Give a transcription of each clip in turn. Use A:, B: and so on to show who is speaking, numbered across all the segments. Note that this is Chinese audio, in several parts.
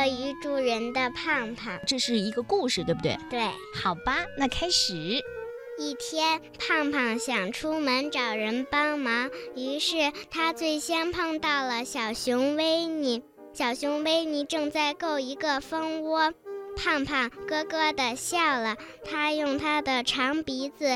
A: 乐于助人的胖胖。
B: 这是一个故事，对不对？
A: 对。
B: 好吧，那开始。
A: 一天，胖胖想出门找人帮忙，于是他最先碰到了小熊维尼。小熊维尼正在够一个蜂窝，胖胖咯咯地笑了。他用他的长鼻子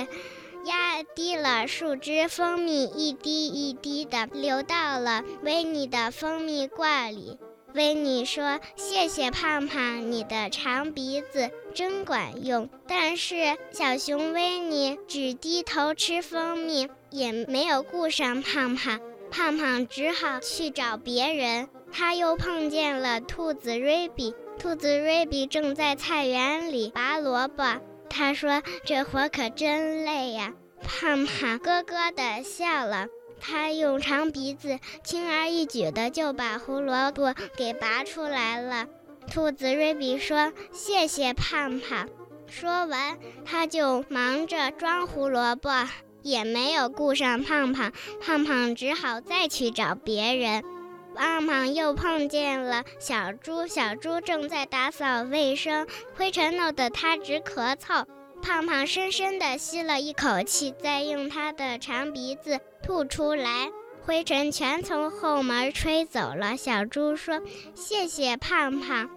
A: 压低了树枝，蜂蜜一滴一滴地流到了维尼的蜂蜜罐里。维尼说：“谢谢胖胖，你的长鼻子真管用。”但是小熊维尼只低头吃蜂蜜，也没有顾上胖胖。胖胖只好去找别人。他又碰见了兔子瑞比，兔子瑞比正在菜园里拔萝卜。他说：“这活可真累呀。”胖胖咯咯地笑了。他用长鼻子轻而易举地就把胡萝卜给拔出来了。兔子瑞比说：“谢谢胖胖。”说完，他就忙着装胡萝卜，也没有顾上胖胖。胖胖只好再去找别人。胖胖又碰见了小猪，小猪正在打扫卫生，灰尘弄得他直咳嗽。胖胖深深地吸了一口气，再用他的长鼻子吐出来，灰尘全从后门吹走了。小猪说：“谢谢胖胖。”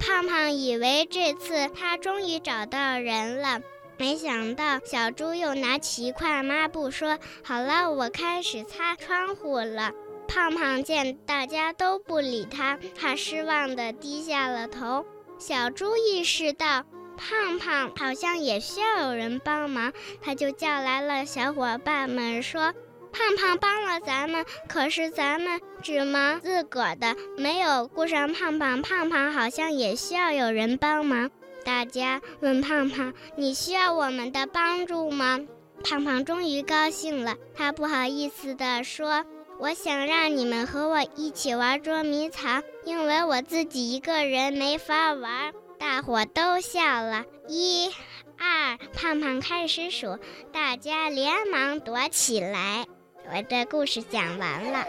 A: 胖胖以为这次他终于找到人了，没想到小猪又拿起一块抹布说：“好了，我开始擦窗户了。”胖胖见大家都不理他，他失望地低下了头。小猪意识到。胖胖好像也需要有人帮忙，他就叫来了小伙伴们，说：“胖胖帮了咱们，可是咱们只忙自个儿的，没有顾上胖胖。胖胖好像也需要有人帮忙。”大家问胖胖：“你需要我们的帮助吗？”胖胖终于高兴了，他不好意思地说：“我想让你们和我一起玩捉迷藏，因为我自己一个人没法玩。”大伙都笑了，一、二，胖胖开始数，大家连忙躲起来。我的故事讲完了。